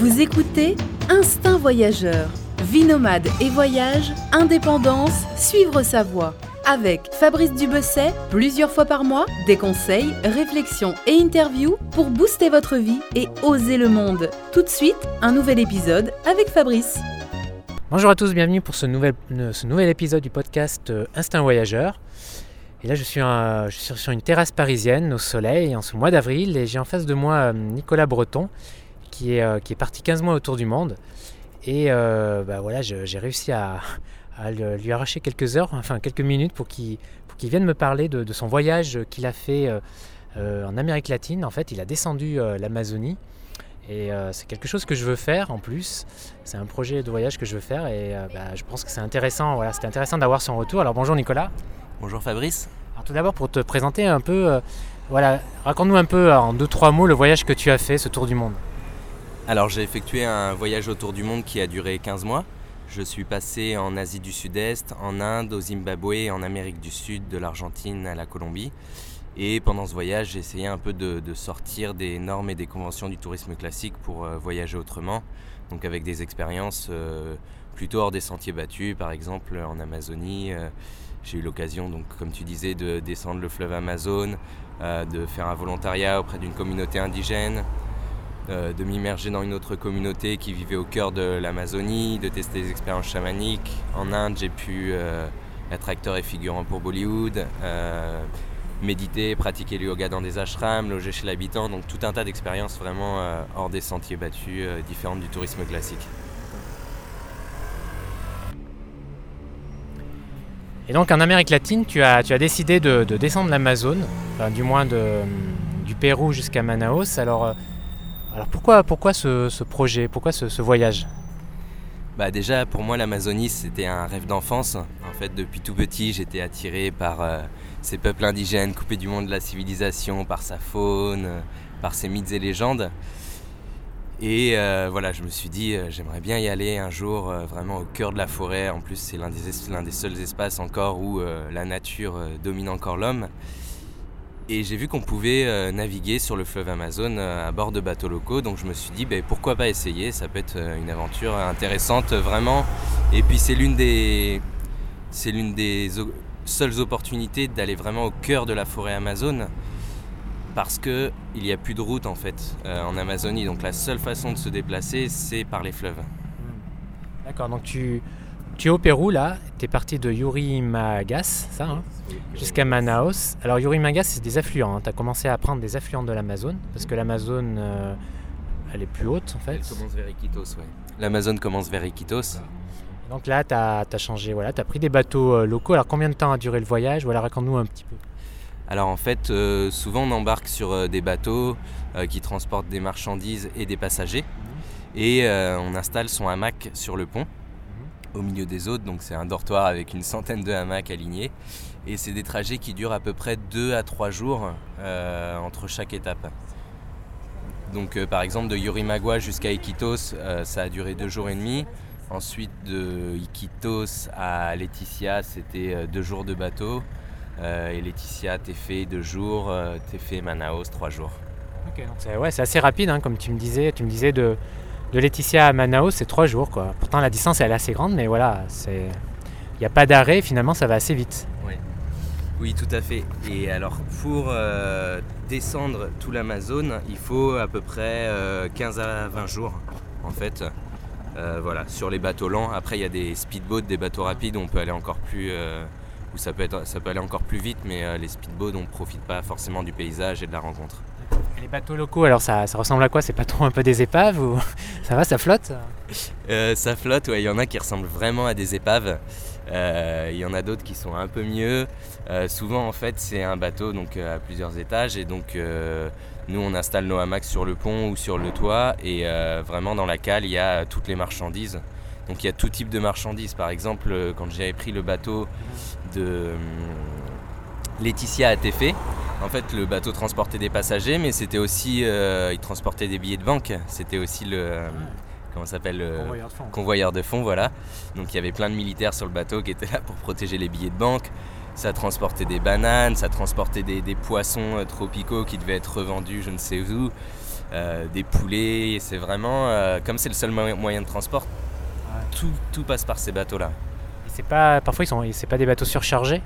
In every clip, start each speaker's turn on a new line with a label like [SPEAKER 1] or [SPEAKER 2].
[SPEAKER 1] Vous écoutez Instinct Voyageur. Vie nomade et voyage, indépendance, suivre sa voie. Avec Fabrice Dubesset, plusieurs fois par mois, des conseils, réflexions et interviews pour booster votre vie et oser le monde. Tout de suite, un nouvel épisode avec Fabrice.
[SPEAKER 2] Bonjour à tous, bienvenue pour ce nouvel, nouvel épisode du podcast euh, Instinct Voyageur. Et là, je suis, je suis, sur une terrasse parisienne au soleil en ce mois d'avril et j'ai en face de moi euh, Nicolas Breton qui est, euh, qui est parti 15 mois autour du monde. Et euh, bah voilà, j'ai réussi à, lui arracher quelques heures, enfin quelques minutes pour qu'il vienne me parler de, son voyage qu'il a fait en Amérique latine. En fait, il a descendu l'Amazonie. Et c'est quelque chose que je veux faire en plus. C'est un projet de voyage que je veux faire et bah, je pense que c'est intéressant. Voilà, c'était intéressant d'avoir son retour. Alors bonjour Nicolas.
[SPEAKER 3] Bonjour Fabrice.
[SPEAKER 2] Alors tout d'abord pour te présenter un peu, euh, voilà, raconte-nous un peu en deux trois mots le voyage que tu as fait, ce tour du monde.
[SPEAKER 3] Alors j'ai effectué un voyage autour du monde qui a duré 15 mois. Je suis passé en Asie du Sud-Est, en Inde, au Zimbabwe, en Amérique du Sud, de l'Argentine à la Colombie. Et pendant ce voyage, j'ai essayé un peu de, sortir des normes et des conventions du tourisme classique pour euh, voyager autrement, donc avec des expériences euh, plutôt hors des sentiers battus, par exemple en Amazonie. J'ai eu l'occasion, donc, comme tu disais, de descendre le fleuve Amazon, euh, de faire un volontariat auprès d'une communauté indigène, euh, de m'immerger dans une autre communauté qui vivait au cœur de l'Amazonie, de tester des expériences chamaniques. En Inde, j'ai pu euh, être acteur et figurant pour Bollywood, méditer, pratiquer le yoga dans des ashrams, loger chez l'habitant, donc tout un tas d'expériences vraiment hors des sentiers battus, différentes du tourisme classique.
[SPEAKER 2] Et donc en Amérique latine, tu as, décidé de, descendre l'Amazone, du moins du Pérou jusqu'à Manaus. Euh, alors pourquoi, ce, projet, pourquoi ce, voyage?
[SPEAKER 3] Bah déjà pour moi l'Amazonie c'était un rêve d'enfance. En fait depuis tout petit j'étais attiré par euh, ces peuples indigènes coupés du monde de la civilisation, par sa faune, par ses mythes et légendes. Et euh, voilà, je me suis dit, euh, j'aimerais bien y aller un jour, euh, vraiment au cœur de la forêt. En plus, c'est l'un des, l'un des seuls espaces encore où la nature domine encore l'homme. Et j'ai vu qu'on pouvait naviguer sur le fleuve Amazon à bord de bateaux locaux. Donc je me suis dit, ben, pourquoi pas essayer? Ça peut être une aventure intéressante, vraiment. Et puis c'est l'une des, c'est l'une des seules opportunités d'aller vraiment au cœur de la forêt Amazon parce que il n'y a plus de route en fait euh, en Amazonie. Donc la seule façon de se déplacer, c'est par les fleuves. Hmm.
[SPEAKER 2] D'accord, donc tu, tu es au Pérou là, tu es parti de Yurimagas, ça, hein, jusqu'à Manaus. Alors Yurimagas, c'est des affluents. Hein. Tu as commencé à prendre des affluents de l'Amazone, parce que l'Amazone, euh, elle est plus haute en fait.
[SPEAKER 3] Elle commence vers Iquitos, oui. L'Amazone commence vers Iquitos.
[SPEAKER 2] Donc là, tu as, as, changé, voilà, tu as pris des bateaux euh, locaux. Alors combien de temps a duré le voyage? Voilà, raconte-nous un petit peu.
[SPEAKER 3] Alors en fait, euh, souvent on embarque sur euh, des bateaux qui transportent des marchandises et des passagers. Et on installe son hamac sur le pont, au milieu des autres. Donc c'est un dortoir avec une centaine de hamacs alignés. Et c'est des trajets qui durent à peu près 2 à 3 jours entre chaque étape. Donc par exemple de Yorimagua jusqu'à Iquitos, ça a duré 2 jours et demi. Ensuite de Iquitos à Laetitia, c'était 2 jours de bateau. Euh, et Laetitia, fait deux jours, euh, t'es fait Manaus trois jours.
[SPEAKER 2] Ok, ouais, c'est assez rapide, hein, comme tu me disais. Tu me disais de, de Laetitia à Manaus, c'est trois jours. Quoi. Pourtant, la distance elle est assez grande, mais voilà, il n'y a pas d'arrêt, finalement, ça va assez vite.
[SPEAKER 3] Oui. oui, tout à fait. Et alors, pour euh, descendre tout l'Amazone, il faut à peu près 15 à 20 jours, en fait. voilà, sur les bateaux lents. Après, il y a des speedboats, des bateaux rapides, où on peut aller encore plus où ça peut, être, ça peut aller encore plus vite, mais euh, les speedboats, on ne profite pas forcément du paysage et de la rencontre.
[SPEAKER 2] Les bateaux locaux, alors ça, ça, ressemble à quoi? C'est pas trop un peu des épaves ou ça va, ça flotte?
[SPEAKER 3] Euh, Ça flotte, ouais. Il y en a qui ressemblent vraiment à des épaves. Euh, il y en a d'autres qui sont un peu mieux. souvent, en fait, c'est un bateau donc à plusieurs étages et donc nous, on installe nos hamacs sur le pont ou sur le toit et vraiment dans la cale, il y a toutes les marchandises. Donc il y a tout type de marchandises. Par exemple, quand j'avais pris le bateau de Laetitia à Tefé. En fait, le bateau transportait des passagers, mais c'était aussi, euh, il transportait des billets de banque. C'était aussi le, hum, comment s'appelle, convoyeur de fonds, voilà. Donc il y avait plein de militaires sur le bateau qui étaient là pour protéger les billets de banque. Ça transportait des bananes, ça transportait des, poissons euh, tropicaux qui devaient être revendus, je ne sais où. des poulets. C'est vraiment, comme c'est le seul moyen de transport, tout, tout passe par ces bateaux-là.
[SPEAKER 2] C'est pas, parfois, ils sont, c'est pas des bateaux surchargés?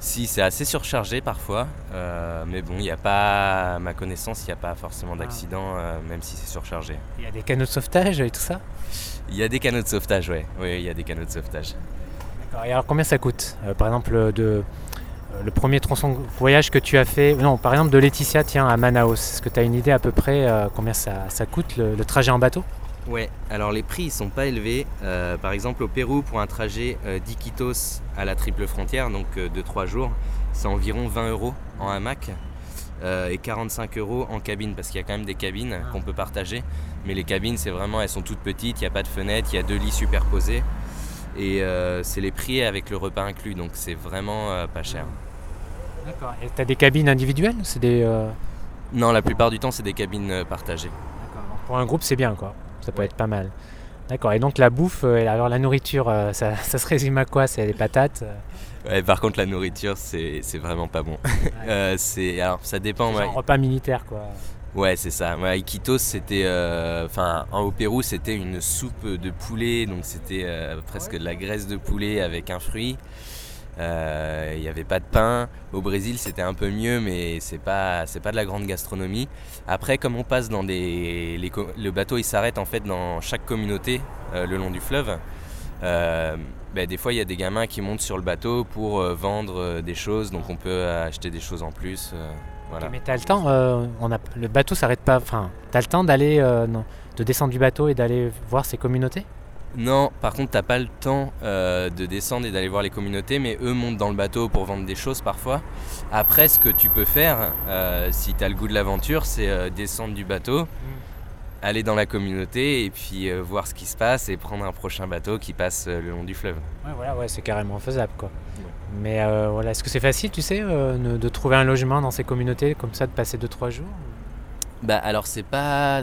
[SPEAKER 3] Si, c'est assez surchargé parfois, euh, mais bon, il n'y a pas, à ma connaissance, il n'y a pas forcément ah. d'accident, euh, même si c'est surchargé.
[SPEAKER 2] Il y a des canaux de sauvetage et tout ça?
[SPEAKER 3] Il y a des canaux de sauvetage, ouais. oui, il y a des canaux de sauvetage.
[SPEAKER 2] D'accord, et alors combien ça coûte? Euh, Par exemple, de, le premier tronçon voyage que tu as fait, non, par exemple de Laetitia, tiens, à Manaus, est-ce que tu as une idée à peu près combien ça, coûte le trajet en bateau?
[SPEAKER 3] Ouais, alors les prix ils sont pas élevés. Euh, par exemple au Pérou pour un trajet euh, d'Iquitos à la triple frontière, donc euh, de 3 jours, c'est environ 20 euros en hamac et 45 euros en cabine parce qu'il y a quand même des cabines ah. qu'on peut partager. Mais les cabines c'est vraiment, elles sont toutes petites, il n'y a pas de fenêtre, il y a deux lits superposés et c'est les prix avec le repas inclus, donc c'est vraiment pas cher.
[SPEAKER 2] D'accord. Et tu as des cabines individuelles c'est des,
[SPEAKER 3] Non, la plupart du temps c'est des cabines partagées.
[SPEAKER 2] D'accord. Pour un groupe c'est bien quoi ça peut être pas mal. D'accord, et donc la bouffe, euh, alors la nourriture, euh, ça, se résume à quoi? C'est des patates?
[SPEAKER 3] Euh Ouais, par contre la nourriture, c'est vraiment pas bon. c'est alors ça dépend.
[SPEAKER 2] C'est un repas militaire quoi.
[SPEAKER 3] Ouais, c'est ça. Ouais, Iquitos, c'était, enfin, au Pérou, c'était une soupe de poulet, donc c'était presque de la graisse de poulet avec un fruit. Euh, il n'y avait pas de pain. Au Brésil, c'était un peu mieux, mais c'est pas pas de la grande gastronomie. Après, comme on passe dans des le bateau, il s'arrête en fait dans chaque communauté euh, le long du fleuve. Euh, ben, des fois, il y a des gamins qui montent sur le bateau pour vendre des choses, donc on peut acheter des choses en plus.
[SPEAKER 2] mais tu as le temps, on a, le bateau s'arrête pas. Enfin, tu as le temps d'aller, de descendre du bateau et d'aller voir ces communautés?
[SPEAKER 3] Non, par contre, t'as pas le temps euh, de descendre et d'aller voir les communautés, mais eux montent dans le bateau pour vendre des choses parfois. Après, ce que tu peux faire, euh, si tu as le goût de l'aventure, c'est euh, descendre du bateau, mm. aller dans la communauté et puis voir ce qui se passe et prendre un prochain bateau qui passe le long du fleuve.
[SPEAKER 2] Ouais, voilà, ouais, c'est carrément faisable, quoi. Mais voilà, est-ce que c'est facile, tu sais, de trouver un logement dans ces communautés comme ça, de passer 2-3 jours?
[SPEAKER 3] Bah alors, c'est pas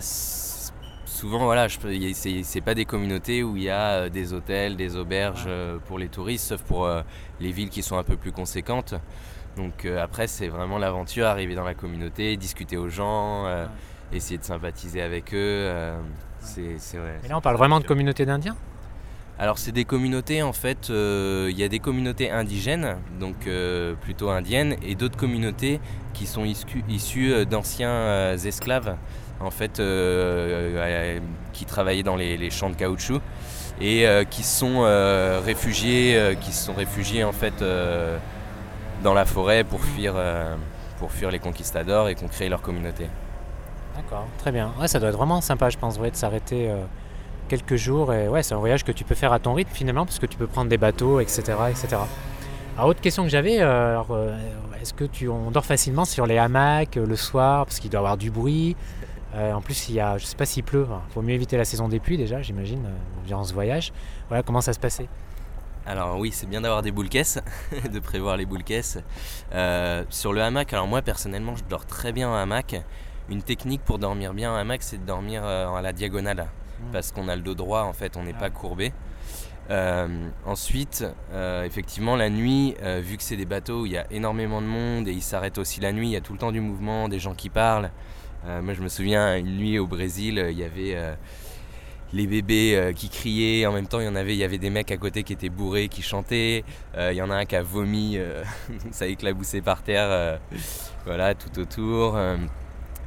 [SPEAKER 3] souvent, voilà, c'est pas des communautés où il y a euh, des hôtels, des auberges euh, pour les touristes, sauf pour euh, les villes qui sont un peu plus conséquentes. Donc après, c'est vraiment l'aventure, arriver dans la communauté, discuter aux gens, essayer de sympathiser avec eux. c'est
[SPEAKER 2] Et là, on parle vraiment de communautés d'Indiens?
[SPEAKER 3] Alors c'est des communautés en fait, il y a des communautés indigènes, donc plutôt indiennes, et d'autres communautés qui sont issues d'anciens esclaves en fait, euh, euh, qui travaillaient dans les, champs de caoutchouc et euh, qui sont réfugiés, qui sont réfugiés en fait dans la forêt pour fuir, pour fuir les conquistadors et qu'on crée leur communauté.
[SPEAKER 2] D'accord, très bien. Ouais, ça doit être vraiment sympa, je pense, de s'arrêter quelques jours. Et ouais, c'est un voyage que tu peux faire à ton rythme finalement, parce que tu peux prendre des bateaux, etc., etc. Autre question que j'avais, est-ce que tu on dort facilement sur les hamacs le soir, parce qu'il doit y avoir du bruit? Euh, en plus, il y a, je ne sais pas s'il pleut. Il faut mieux éviter la saison des pluies déjà, j'imagine, euh, durant ce voyage. Voilà, comment ça se passait?
[SPEAKER 3] Alors oui, c'est bien d'avoir des boules caisses, de prévoir les boules caisses. Euh, sur le hamac, alors moi personnellement, je dors très bien en hamac. Une technique pour dormir bien en hamac, c'est de dormir à la diagonale, mmh. parce qu'on a le dos droit en fait, on n'est pas courbé. ensuite, effectivement, la nuit, vu que c'est des bateaux où il y a énormément de monde et ils s'arrêtent aussi la nuit, il y a tout le temps du mouvement, des gens qui parlent. Euh, moi, je me souviens, une nuit au Brésil, il y avait euh, les bébés euh, qui criaient. En même temps, il y en avait, il y avait des mecs à côté qui étaient bourrés, qui chantaient. il y en a un qui a vomi, ça éclaboussait par terre, voilà, tout autour.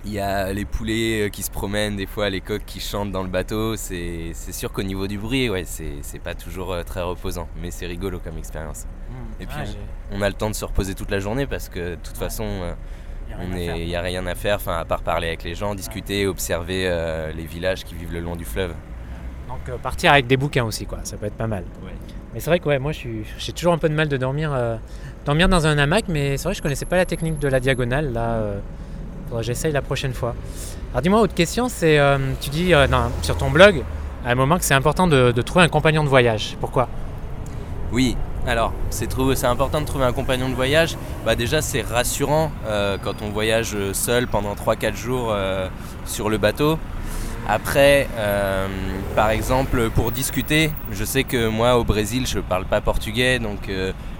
[SPEAKER 3] Il y a les poulets qui se promènent, des fois les coqs qui chantent dans le bateau. C'est sûr qu'au niveau du bruit, ouais, c'est pas toujours très reposant, mais c'est rigolo comme expérience. Mmh. Et puis, on, a le temps de se reposer toute la journée parce que de toute façon, il n'y a rien à faire, à part parler avec les gens, discuter, observer euh, les villages qui vivent le long du fleuve.
[SPEAKER 2] Donc euh, partir avec des bouquins aussi, quoi. ça peut être pas mal. Mais c'est vrai que ouais, moi j'ai toujours un peu de mal de dormir, euh, dormir dans un hamac, mais c'est vrai que je connaissais pas la technique de la diagonale. Là, j'essaye la prochaine fois. Alors dis-moi, autre question, c'est tu dis sur ton blog à un moment que c'est important de, de trouver un compagnon de voyage. Pourquoi?
[SPEAKER 3] Oui, alors, c'est important de trouver un compagnon de voyage. Bah, déjà, c'est rassurant euh, quand on voyage seul pendant 3-4 jours euh, sur le bateau. Après, euh, par exemple, pour discuter, je sais que moi au Brésil, je ne parle pas portugais, donc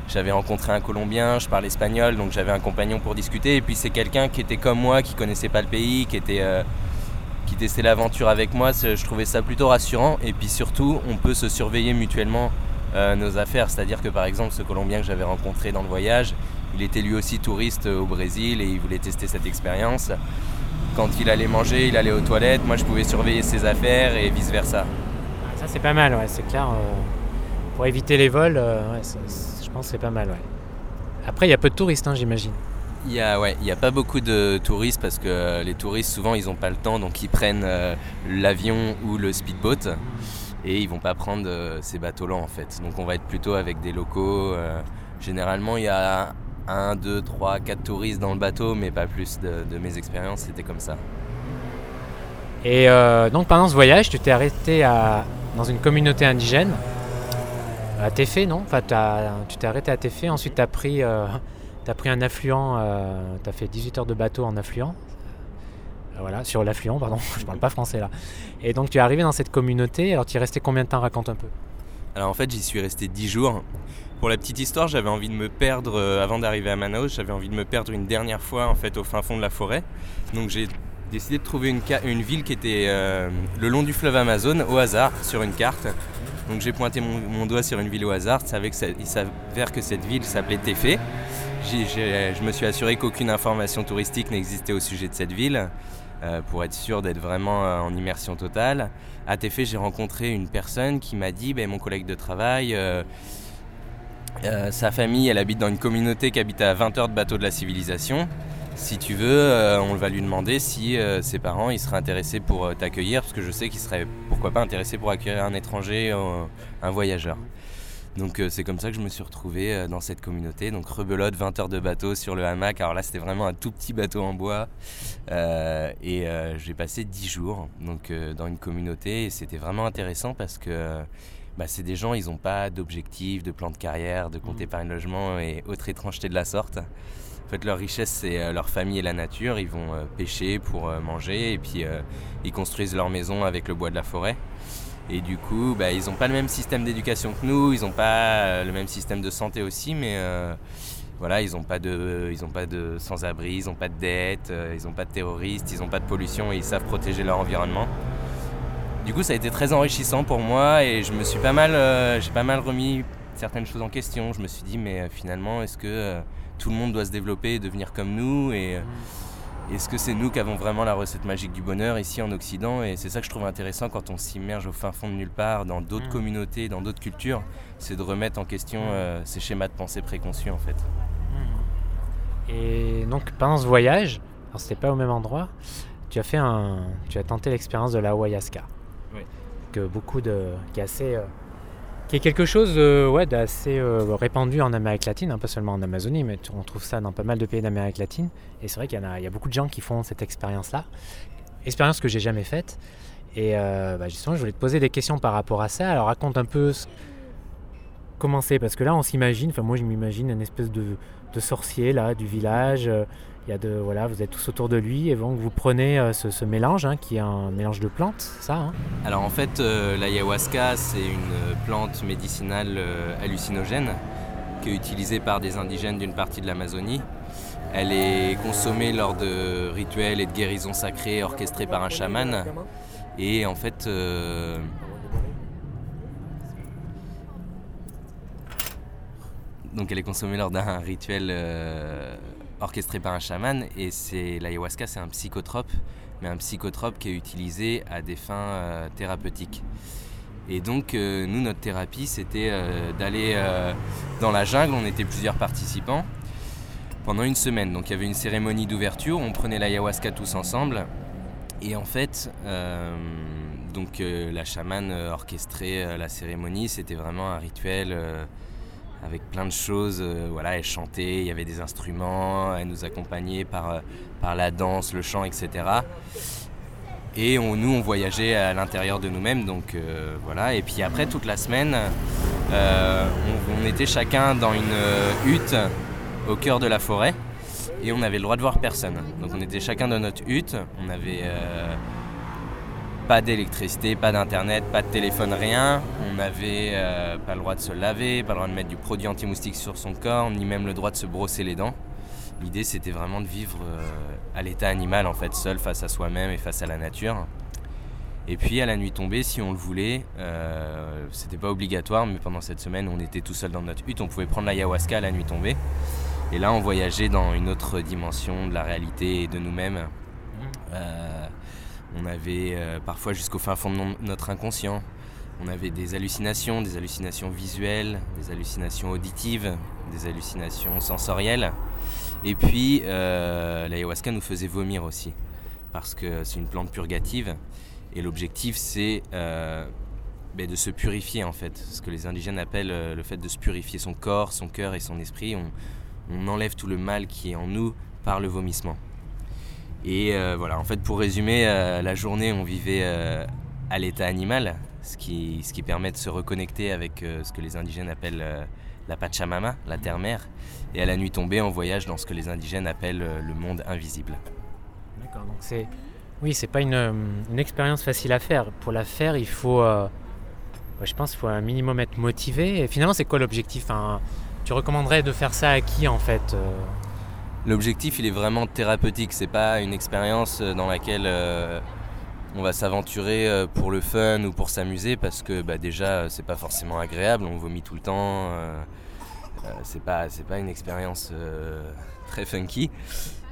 [SPEAKER 3] j'avais rencontré un Colombien, je parle espagnol, donc j'avais un compagnon pour discuter. Et puis c'est quelqu'un qui était comme moi, qui connaissait pas le pays, qui était qui testaient l'aventure avec moi, je trouvais ça plutôt rassurant. Et puis surtout, on peut se surveiller mutuellement nos affaires. C'est-à-dire que par exemple, ce Colombien que j'avais rencontré dans le voyage, il était lui aussi touriste au Brésil et il voulait tester cette expérience. Quand il allait manger, il allait aux toilettes, moi je pouvais surveiller ses affaires et vice-versa.
[SPEAKER 2] Ça c'est pas mal, ouais, c'est clair. pour éviter les vols, je pense que c'est pas mal. Après, il y a peu de touristes, hein, j'imagine.
[SPEAKER 3] Il n'y a, ouais, a pas beaucoup de touristes parce que les touristes, souvent, ils n'ont pas le temps, donc ils prennent euh, l'avion ou le speedboat et ils vont pas prendre euh, ces bateaux-là en fait. Donc on va être plutôt avec des locaux. Euh, généralement, il y a 1, 2, 3, 4 touristes dans le bateau, mais pas plus de, mes expériences, c'était comme ça.
[SPEAKER 2] Et donc pendant ce voyage, tu t'es arrêté dans une communauté indigène à Téfé, non? Enfin, Tu t'es arrêté à Téfé, ensuite tu as pris tu as pris un affluent, euh, tu as fait 18 heures de bateau en affluent. Euh, voilà, sur l'affluent, pardon, je parle pas français là. Et donc tu es arrivé dans cette communauté, alors tu y es resté combien de temps? Raconte un peu.
[SPEAKER 3] Alors en fait, j'y suis resté 10 jours. Pour la petite histoire, j'avais envie de me perdre, euh, avant d'arriver à Manaus, j'avais envie de me perdre une dernière fois en fait au fin fond de la forêt. Donc j'ai décidé de trouver une, ville qui était le long du fleuve Amazon au hasard sur une carte. Donc j'ai pointé mon, doigt sur une ville au hasard, il s'avère que cette ville s'appelait Téfé je me suis assuré qu'aucune information touristique n'existait au sujet de cette ville. Euh, pour être sûr d'être vraiment euh, en immersion totale. À Téfé, j'ai rencontré une personne qui m'a dit, ben, mon collègue de travail, euh, sa famille, elle habite dans une communauté qui habite à 20 heures de bateau de la civilisation. Si tu veux, on va lui demander si ses parents ils seraient intéressés pour t'accueillir, parce que je sais qu'ils seraient pourquoi pas intéressés pour accueillir un étranger, un voyageur. Donc euh, c'est comme ça que je me suis retrouvé euh, dans cette communauté. Donc rebelote, 20 heures de bateau sur le hamac. Alors là c'était vraiment un tout petit bateau en bois. Euh, et j'ai passé 10 jours donc, dans une communauté et c'était vraiment intéressant parce que bah, c'est des gens, ils n'ont pas d'objectif, de plan de carrière, de compte épargne mmh. logement et autre étrangeté de la sorte. En fait, leur richesse, c'est leur famille et la nature. Ils vont pêcher pour manger et puis ils construisent leur maison avec le bois de la forêt. Et du coup, bah, ils n'ont pas le même système d'éducation que nous, ils n'ont pas euh, le même système de santé aussi, mais euh, voilà, ils n'ont pas de, de sans-abri, ils n'ont pas de dettes, euh, ils n'ont pas de terroristes, ils n'ont pas de pollution et ils savent protéger leur environnement. Du coup, ça a été très enrichissant pour moi et je me suis pas mal, j'ai pas mal remis certaines choses en question. Je me suis dit, mais finalement, est-ce que tout le monde doit se développer et devenir comme nous est-ce que c'est nous qui avons vraiment la recette magique du bonheur ici en Occident Et c'est ça que je trouve intéressant quand on s'immerge au fin fond de nulle part, dans d'autres mm. communautés, dans d'autres cultures, c'est de remettre en question mm. euh, ces schémas de pensée préconçus en fait.
[SPEAKER 2] Mm. Et donc pendant ce voyage, alors c'était pas au même endroit, tu as fait un, tu as tenté l'expérience de la ayahuasca, oui. que beaucoup de, qui est assez euh, qui est quelque chose euh, d'assez euh, répandu en Amérique latine, hein, pas seulement en Amazonie, mais on trouve ça dans pas mal de pays d'Amérique latine. Et c'est vrai qu'il y, a, il y a beaucoup de gens qui font cette expérience-là, expérience que j'ai jamais faite. Et euh, bah, justement, je voulais te poser des questions par rapport à ça. Alors raconte un peu comment c'est, parce que là, on s'imagine, enfin moi je m'imagine une espèce de, de, sorcier là du village il y a de, voilà, vous êtes tous autour de lui et donc vous prenez euh, ce, mélange hein, qui est un mélange de plantes, ça hein?
[SPEAKER 3] Alors en fait, euh, l'ayahuasca, c'est une plante médicinale euh, hallucinogène qui est utilisée par des indigènes d'une partie de l'Amazonie. Elle est consommée lors de rituels et de guérisons sacrées orchestrés par un chaman. Et en fait, donc elle est consommée lors d'un rituel orchestré par un chaman et c'est l'ayahuasca c'est un psychotrope mais un psychotrope qui est utilisé à des fins euh, thérapeutiques. Et donc euh, nous notre thérapie c'était euh, d'aller dans la jungle, on était plusieurs participants pendant une semaine. Donc il y avait une cérémonie d'ouverture, on prenait l'ayahuasca tous ensemble et en fait donc la chamane orchestrait la cérémonie, c'était vraiment un rituel avec plein de choses. Euh, voilà, elle chantait, il y avait des instruments, elle nous accompagnait par, euh, par la danse, le chant, etc. Et on, nous, on voyageait à l'intérieur de nous-mêmes, donc euh, voilà. Et puis après, toute la semaine, on, était chacun dans une hutte au cœur de la forêt et on avait le droit de voir personne. Donc on était chacun dans notre hutte, on avait pas d'électricité, pas d'internet, pas de téléphone, rien. On n'avait euh, pas le droit de se laver, pas le droit de mettre du produit anti-moustique sur son corps, ni même le droit de se brosser les dents. L'idée c'était vraiment de vivre à l'état animal en fait, seul face à soi-même et face à la nature. Et puis à la nuit tombée, si on le voulait, euh, c'était pas obligatoire, mais pendant cette semaine, on était tout seul dans notre hutte, on pouvait prendre l'ayahuasca à la nuit tombée. Et là, on voyageait dans une autre dimension de la réalité et de nous-mêmes. Mmh. Euh, on avait euh, parfois jusqu'au fin fond de notre inconscient. On avait des hallucinations, des hallucinations visuelles, des hallucinations auditives, des hallucinations sensorielles. Et puis, l'ayahuasca nous faisait vomir aussi, parce que c'est une plante purgative. Et l'objectif, c'est euh, ben, de se purifier en fait. Ce que les indigènes appellent euh, le fait de se purifier son corps, son cœur et son esprit. On, enlève tout le mal qui est en nous par le vomissement. Et euh, voilà, en fait, pour résumer, la journée, on vivait à l'état animal, ce qui, ce qui permet de se reconnecter avec ce que les indigènes appellent la Pachamama, la terre-mère. Et à la nuit tombée, on voyage dans ce que les indigènes appellent le monde invisible.
[SPEAKER 2] D'accord, donc c'est oui, c'est pas euh, une, expérience facile à faire. Pour la faire, il faut, euh, je pense, qu'il faut un minimum être motivé. Et finalement, c'est quoi l'objectif? Tu recommanderais de faire ça à qui en fait euh?
[SPEAKER 3] L'objectif, il est vraiment thérapeutique. C'est pas une expérience dans laquelle on va s'aventurer pour le fun ou pour s'amuser, parce que bah, déjà, c'est pas forcément agréable. On vomit tout le temps. c'est pas, une expérience très funky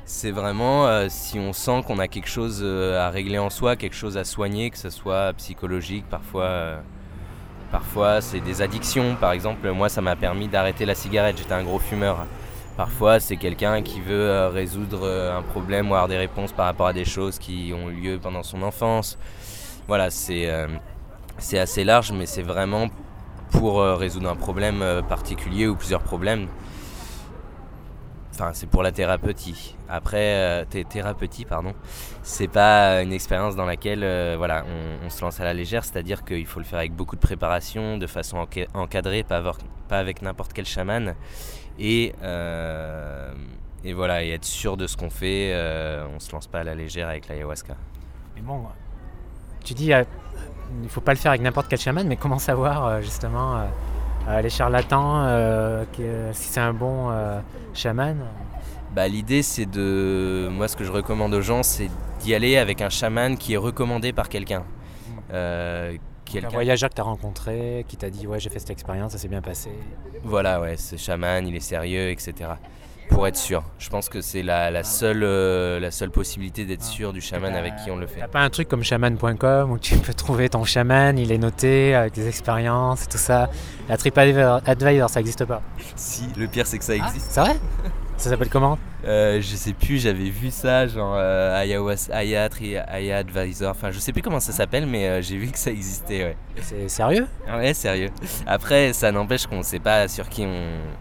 [SPEAKER 3] c'est vraiment euh, si on sent qu'on a quelque chose euh, à régler en soi, quelque chose à soigner, que ce soit psychologique, euh, parfois c'est des addictions. Par exemple, moi ça m'a permis d'arrêter la cigarette, j'étais un gros fumeur. Parfois c'est quelqu'un qui veut résoudre un problème ou avoir des réponses par rapport à des choses qui ont eu lieu pendant son enfance. Voilà, c'est c'est assez large, mais c'est vraiment pour résoudre un problème particulier ou plusieurs problèmes. Enfin, c'est pour la thérapeutie. Après, euh, thérapeutie, pardon, c'est pas une expérience dans laquelle euh, on, se lance à la légère, c'est-à-dire qu'il faut le faire avec beaucoup de préparation, de façon encadrée, pas, pas avec n'importe quel chaman. Et, euh, et voilà, et être sûr de ce qu'on fait, on se lance pas à la légère avec l'ayahuasca.
[SPEAKER 2] Mais bon, tu dis, il faut pas le faire avec n'importe quel chaman, mais comment savoir justement euh, les charlatans, euh, si c'est un bon euh, chaman?
[SPEAKER 3] Bah, L'idée, c'est de. Moi, ce que je recommande aux gens, c'est d'y aller avec un chaman qui est recommandé par quelqu'un.
[SPEAKER 2] Un voyageur que tu as rencontré, qui t'a dit Ouais, j'ai fait cette expérience, ça s'est bien passé.
[SPEAKER 3] Voilà, ouais, ce chaman, il est sérieux, etc pour être sûr. Je pense que c'est la, seule, euh, la seule possibilité d'être ah. sûr du chaman avec qui on le fait.
[SPEAKER 2] T'as pas un truc comme chaman.com où tu peux trouver ton chaman, il est noté avec des expériences et tout ça. La TripAdvisor, ça n'existe pas.
[SPEAKER 3] Si, le pire c'est que ça ah, existe.
[SPEAKER 2] c'est vrai? Ça s'appelle comment
[SPEAKER 3] euh, Je sais plus, j'avais vu ça, genre euh, Aya, Advisor, enfin je sais plus comment ça s'appelle, mais euh, j'ai vu que ça existait, ouais.
[SPEAKER 2] C'est sérieux
[SPEAKER 3] Ouais, sérieux. Après, ça n'empêche qu'on ne sait pas sur qui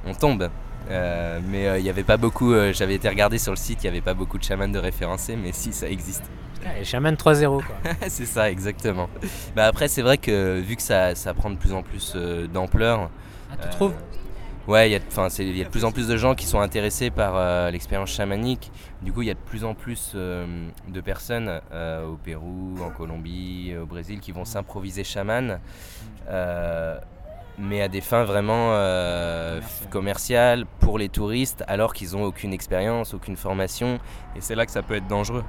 [SPEAKER 3] on tombe. Euh, mais il n'y avait pas beaucoup, j'avais été regardé sur le site, il n'y avait pas beaucoup de chamans de référencés, mais si ça existe.
[SPEAKER 2] Ah, les chamans 3-0 quoi.
[SPEAKER 3] c'est ça, exactement. Bah, après, c'est vrai que vu que ça, ça prend de plus en plus d'ampleur.
[SPEAKER 2] Ah, tu trouves
[SPEAKER 3] Ouais, il y, a, de plus en plus de gens qui sont intéressés par l'expérience chamanique. Du coup, il y a de plus en plus de personnes au Pérou, en Colombie, au Brésil qui vont s'improviser chaman mais à des fins vraiment euh, commerciales pour les touristes alors qu'ils n'ont aucune expérience, aucune formation et c'est là que ça peut être dangereux.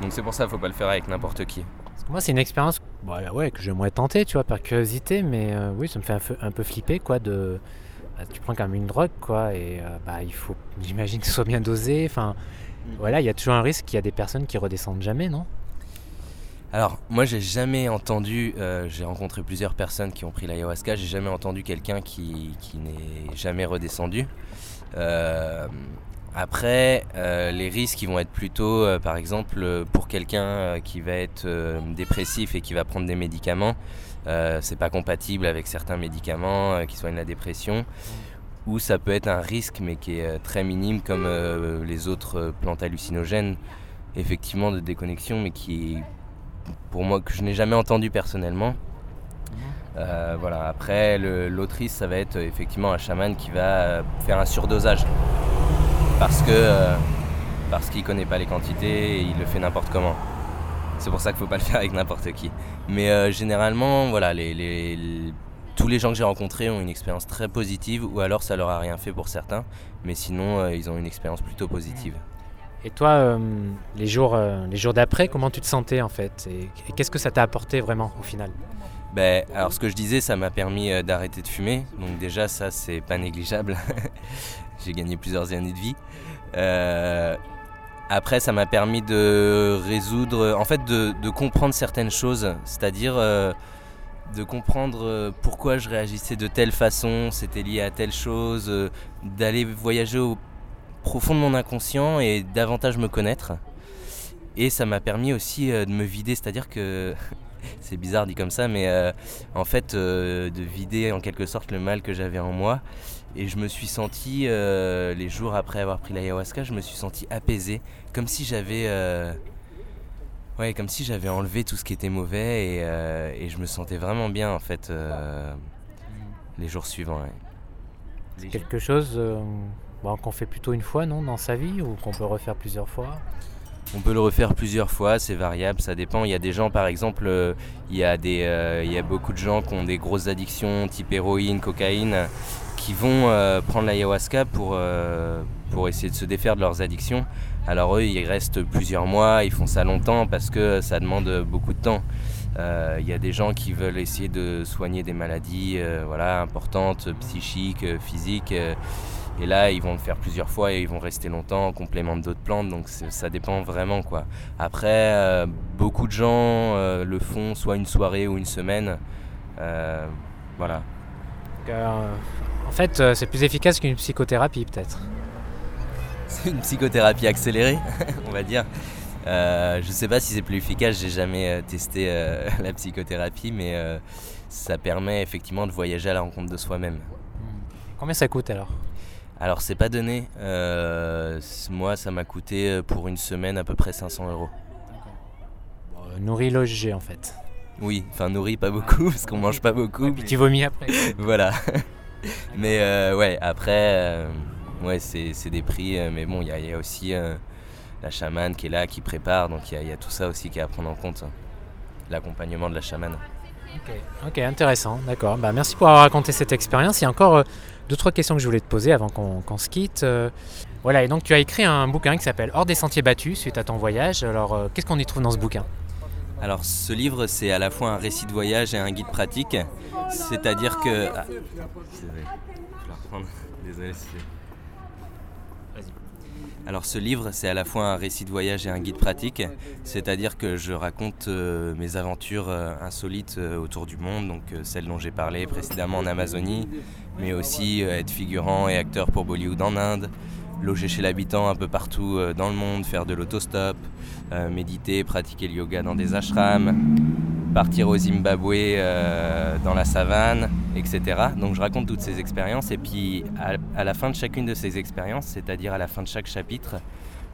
[SPEAKER 3] Donc c'est pour ça qu'il ne faut pas le faire avec n'importe qui.
[SPEAKER 2] Moi c'est une expérience bah, ouais, que j'aimerais tenter tu vois par curiosité mais euh, oui ça me fait un peu, flipper quoi de bah, tu prends quand même une drogue quoi et euh, bah, il faut j'imagine que ce soit bien dosé enfin mm. voilà il y a toujours un risque qu'il y a des personnes qui redescendent jamais non?
[SPEAKER 3] Alors, moi, j'ai jamais entendu, euh, j'ai rencontré plusieurs personnes qui ont pris l'ayahuasca, j'ai jamais entendu quelqu'un qui, n'est jamais redescendu. Euh, après, euh, les risques ils vont être plutôt, par exemple, pour quelqu'un qui va être dépressif et qui va prendre des médicaments, c'est pas compatible avec certains médicaments qui soignent la dépression. Ou ça peut être un risque, mais qui est très minime, comme les autres plantes hallucinogènes, effectivement de déconnexion, mais qui pour moi que je n'ai jamais entendu personnellement. Euh, voilà. Après, l'autrice, ça va être effectivement un chaman qui va euh, faire un surdosage. Parce que euh, parce qu'il connaît pas les quantités et il le fait n'importe comment. C'est pour ça qu'il faut pas le faire avec n'importe qui. Mais généralement, voilà, tous les gens que j'ai rencontrés ont une expérience très positive ou alors ça leur a rien fait pour certains, mais sinon ils ont une expérience plutôt positive.
[SPEAKER 2] Et toi, les jours, les jours d'après, comment tu te sentais en fait? Et, qu'est-ce que ça t'a apporté vraiment au final?
[SPEAKER 3] Ben, alors ce que je disais, ça m'a permis d'arrêter de fumer, donc déjà ça c'est pas négligeable. j'ai gagné plusieurs années de vie. Après, ça m'a permis de résoudre, en fait, de, comprendre certaines choses, c'est-à-dire euh, de comprendre euh, pourquoi je réagissais de telle façon, c'était lié à telle chose, euh, d'aller voyager au profond de mon inconscient et davantage me connaître. Et ça m'a permis aussi de me vider, c'est-à-dire que c'est bizarre dit comme ça, mais en fait, de vider en quelque sorte le mal que j'avais en moi et je me suis senti, euh, les jours après avoir pris l'ayahuasca, je me suis senti apaisé, comme si j'avais, euh, enlevé tout ce qui était mauvais et, euh, et, je me sentais vraiment bien en fait les jours suivants.
[SPEAKER 2] C'est quelque chose qu'on fait plutôt une fois, non, dans sa vie, ou qu'on peut refaire plusieurs fois?
[SPEAKER 3] On peut le refaire plusieurs fois, c'est variable, ça dépend. Il y a des gens, par exemple, il, y a des, il y a beaucoup de gens qui ont des grosses addictions type héroïne, cocaïne, qui vont euh, prendre l'ayahuasca pour, euh, pour essayer de se défaire de leurs addictions. Alors eux, ils restent plusieurs mois, ils font ça longtemps parce que ça demande beaucoup de temps. Euh, il y a des gens qui veulent essayer de soigner des maladies voilà, importantes, psychiques, physiques. Et là, ils vont le faire plusieurs fois et ils vont rester longtemps en complément d'autres plantes. Donc ça dépend vraiment. quoi. Après, beaucoup de gens le font soit une soirée ou une semaine. voilà.
[SPEAKER 2] En fait, euh, c'est plus efficace qu'une psychothérapie peut-être.
[SPEAKER 3] C'est une psychothérapie accélérée, on va dire. Euh, je ne sais pas si c'est plus efficace, j'ai jamais euh, testé la psychothérapie, mais ça permet effectivement de voyager à la rencontre de soi-même.
[SPEAKER 2] Combien ça coûte alors?
[SPEAKER 3] Alors c'est pas donné. moi ça m'a coûté pour une semaine à peu près 500 euros.
[SPEAKER 2] nourri logé en fait.
[SPEAKER 3] Oui, enfin nourri pas beaucoup parce qu'on mange pas beaucoup. Et
[SPEAKER 2] puis tu vomis après.
[SPEAKER 3] voilà. mais euh, ouais, après, euh, ouais, c'est des prix. Euh, mais bon, il y, a aussi la chamane qui est là, qui prépare. Donc il y, a tout ça aussi qui est à prendre en compte. Hein. L'accompagnement de la chamane.
[SPEAKER 2] Ok, intéressant, d'accord. Bah, merci pour avoir raconté cette expérience. Il y a encore deux, trois questions que je voulais te poser avant qu'on se quitte. voilà, et donc tu as écrit un bouquin qui s'appelle Hors des sentiers battus suite à ton voyage. Alors, qu'est-ce qu'on y trouve dans ce bouquin?
[SPEAKER 3] Alors ce livre, c'est à la fois un récit de voyage et un guide pratique. C'est-à-dire que... Ah, désolé. Alors ce livre, c'est à la fois un récit de voyage et un guide pratique, c'est-à-dire que je raconte euh, mes aventures euh, insolites euh, autour du monde, donc celles dont j'ai parlé précédemment en Amazonie, mais aussi être figurant et acteur pour Bollywood en Inde, loger chez l'habitant un peu partout euh, dans le monde, faire de l'autostop, euh, méditer, pratiquer le yoga dans des ashrams, partir au Zimbabwe euh, dans la savane, etc. Donc je raconte toutes ces expériences et puis à, la fin de chacune de ces expériences, c'est-à-dire à la fin de chaque chapitre,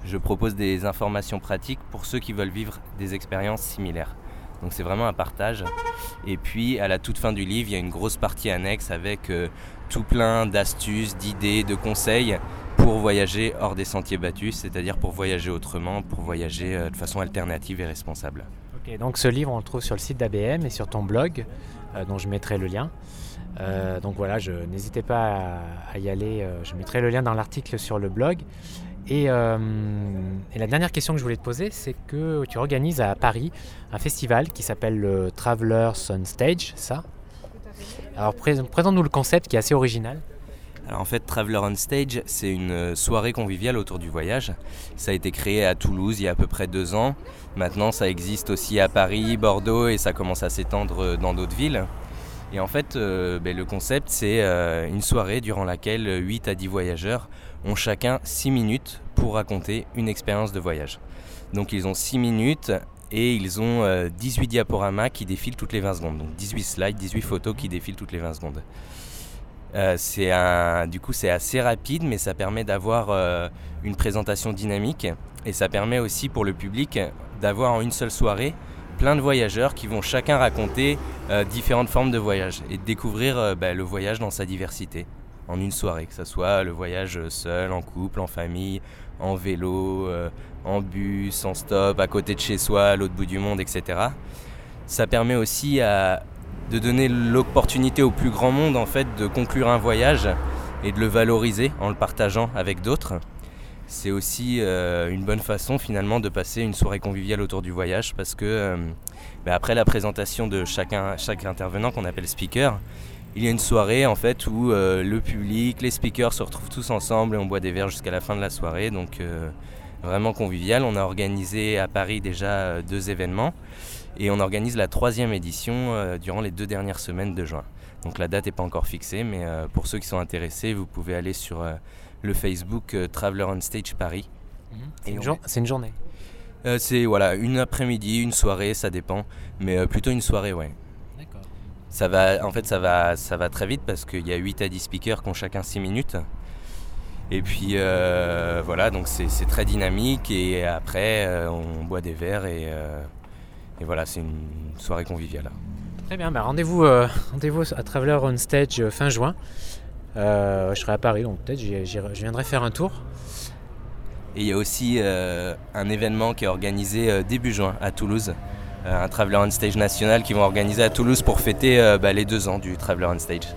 [SPEAKER 3] je propose des informations pratiques pour ceux qui veulent vivre des expériences similaires. Donc c'est vraiment un partage. Et puis à la toute fin du livre, il y a une grosse partie annexe avec tout plein d'astuces, d'idées, de conseils pour voyager hors des sentiers battus, c'est-à-dire pour voyager autrement, pour voyager euh, de façon alternative et responsable.
[SPEAKER 2] Ok, donc ce livre, on le trouve sur le site d'ABM et sur ton blog, euh, dont je mettrai le lien. Euh, donc voilà, n'hésitez pas à, y aller. je mettrai le lien dans l'article sur le blog. Et, et, la dernière question que je voulais te poser, c'est que tu organises à Paris un festival qui s'appelle le Travelers on Stage, ça? Alors présente-nous le concept qui est assez original.
[SPEAKER 3] Alors en fait, Traveler on Stage, c'est une euh, soirée conviviale autour du voyage. Ça a été créé à Toulouse il y a à peu près deux ans. Maintenant, ça existe aussi à Paris, Bordeaux et ça commence à s'étendre euh, dans d'autres villes. Et en fait, euh, ben, le concept, c'est une soirée durant laquelle 8 à 10 voyageurs ont chacun 6 minutes pour raconter une expérience de voyage. Donc ils ont 6 minutes et ils ont 18 diaporamas qui défilent toutes les 20 secondes. Donc 18 slides, 18 photos qui défilent toutes les 20 secondes. Euh, c'est un, du coup, c'est assez rapide, mais ça permet d'avoir euh, une présentation dynamique et ça permet aussi pour le public d'avoir en une seule soirée plein de voyageurs qui vont chacun raconter euh, différentes formes de voyage et découvrir bah, le voyage dans sa diversité en une soirée, que ce soit le voyage seul, en couple, en famille, en vélo, en bus, en stop, à côté de chez soi, à l'autre bout du monde, etc. Ça permet aussi à de donner l'opportunité au plus grand monde en fait de conclure un voyage et de le valoriser en le partageant avec d'autres. C'est aussi euh, une bonne façon finalement de passer une soirée conviviale autour du voyage parce que euh, bah, après la présentation de chacun, chaque intervenant qu'on appelle speaker, il y a une soirée en fait où euh, le public, les speakers se retrouvent tous ensemble et on boit des verres jusqu'à la fin de la soirée. Donc vraiment convivial. On a organisé à Paris déjà deux événements et on organise la troisième édition durant les deux dernières semaines de juin. Donc la date n'est pas encore fixée, mais pour ceux qui sont intéressés, vous pouvez aller sur le Facebook euh, Traveler on Stage Paris.
[SPEAKER 2] Mhm. C'est une, journée
[SPEAKER 3] euh, C'est voilà, une après-midi, une soirée, ça dépend, mais euh, plutôt une soirée, ouais. Ça va, en fait, ça va, ça va très vite parce qu'il y a 8 à 10 speakers qui ont chacun 6 minutes. Et puis voilà, donc c'est très dynamique et après on boit des verres et, et voilà, c'est une soirée conviviale.
[SPEAKER 2] Très bien, bah rendez-vous rendez à Traveler on Stage fin juin. Euh, je serai à Paris, donc peut-être je viendrai faire un tour.
[SPEAKER 3] Et il y a aussi euh, un événement qui est organisé euh, début juin à Toulouse, un Traveler on Stage national qui vont organiser à Toulouse pour fêter bah, les deux ans du Traveler on Stage.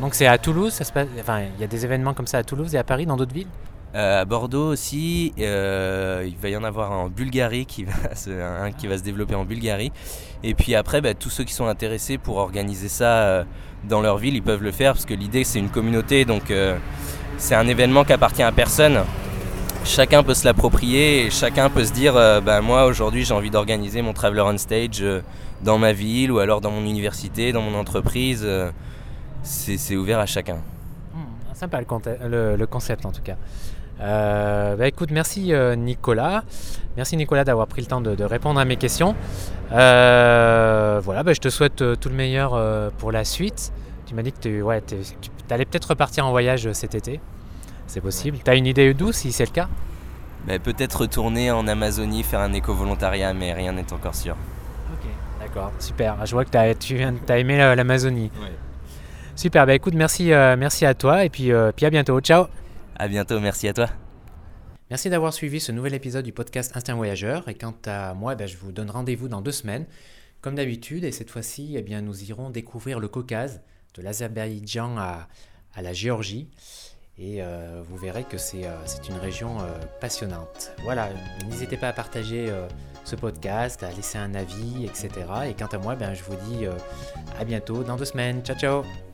[SPEAKER 2] donc c'est à Toulouse, ça se passe, enfin, il y a des événements comme ça à Toulouse et à Paris, dans d'autres villes?
[SPEAKER 3] À Bordeaux aussi, il va y en avoir un en Bulgarie qui va se, un qui va se développer en Bulgarie. Et puis après, bah, tous ceux qui sont intéressés pour organiser ça dans leur ville, ils peuvent le faire parce que l'idée c'est une communauté, donc euh, c'est un événement qui appartient à personne. Chacun peut se l'approprier et chacun peut se dire euh, bah, moi aujourd'hui j'ai envie d'organiser mon Traveler on Stage euh, dans ma ville ou alors dans mon université, dans mon entreprise. c'est ouvert à chacun.
[SPEAKER 2] Hmm, sympa le, concept en tout cas. bah merci Nicolas. Merci Nicolas d'avoir pris le temps de, répondre à mes questions. voilà, bah, je te souhaite tout le meilleur pour la suite. Tu m'as dit que tu ouais, allais peut-être repartir en voyage euh, cet été. C'est possible. Tu as une idée d'où si c'est le cas
[SPEAKER 3] bah, Peut-être retourner en Amazonie, faire un éco-volontariat, mais rien n'est encore sûr.
[SPEAKER 2] Ok, d'accord, super. Je vois que as, tu as aimé euh, l'Amazonie. Super, bah écoute, merci, euh, merci à toi et puis, puis à bientôt. Ciao
[SPEAKER 3] À bientôt, merci à toi.
[SPEAKER 2] Merci d'avoir suivi ce nouvel épisode du podcast Instinct Voyageur. Et quant à moi, bah, je vous donne rendez-vous dans deux semaines. Comme d'habitude, et cette fois-ci, eh bien, nous irons découvrir le Caucase de l'Azerbaïdjan à, la Géorgie. Et euh, vous verrez que c'est euh, une région euh, passionnante. Voilà, n'hésitez pas à partager ce podcast, à laisser un avis, etc. Et quant à moi, ben, je vous dis à bientôt dans deux semaines. Ciao, ciao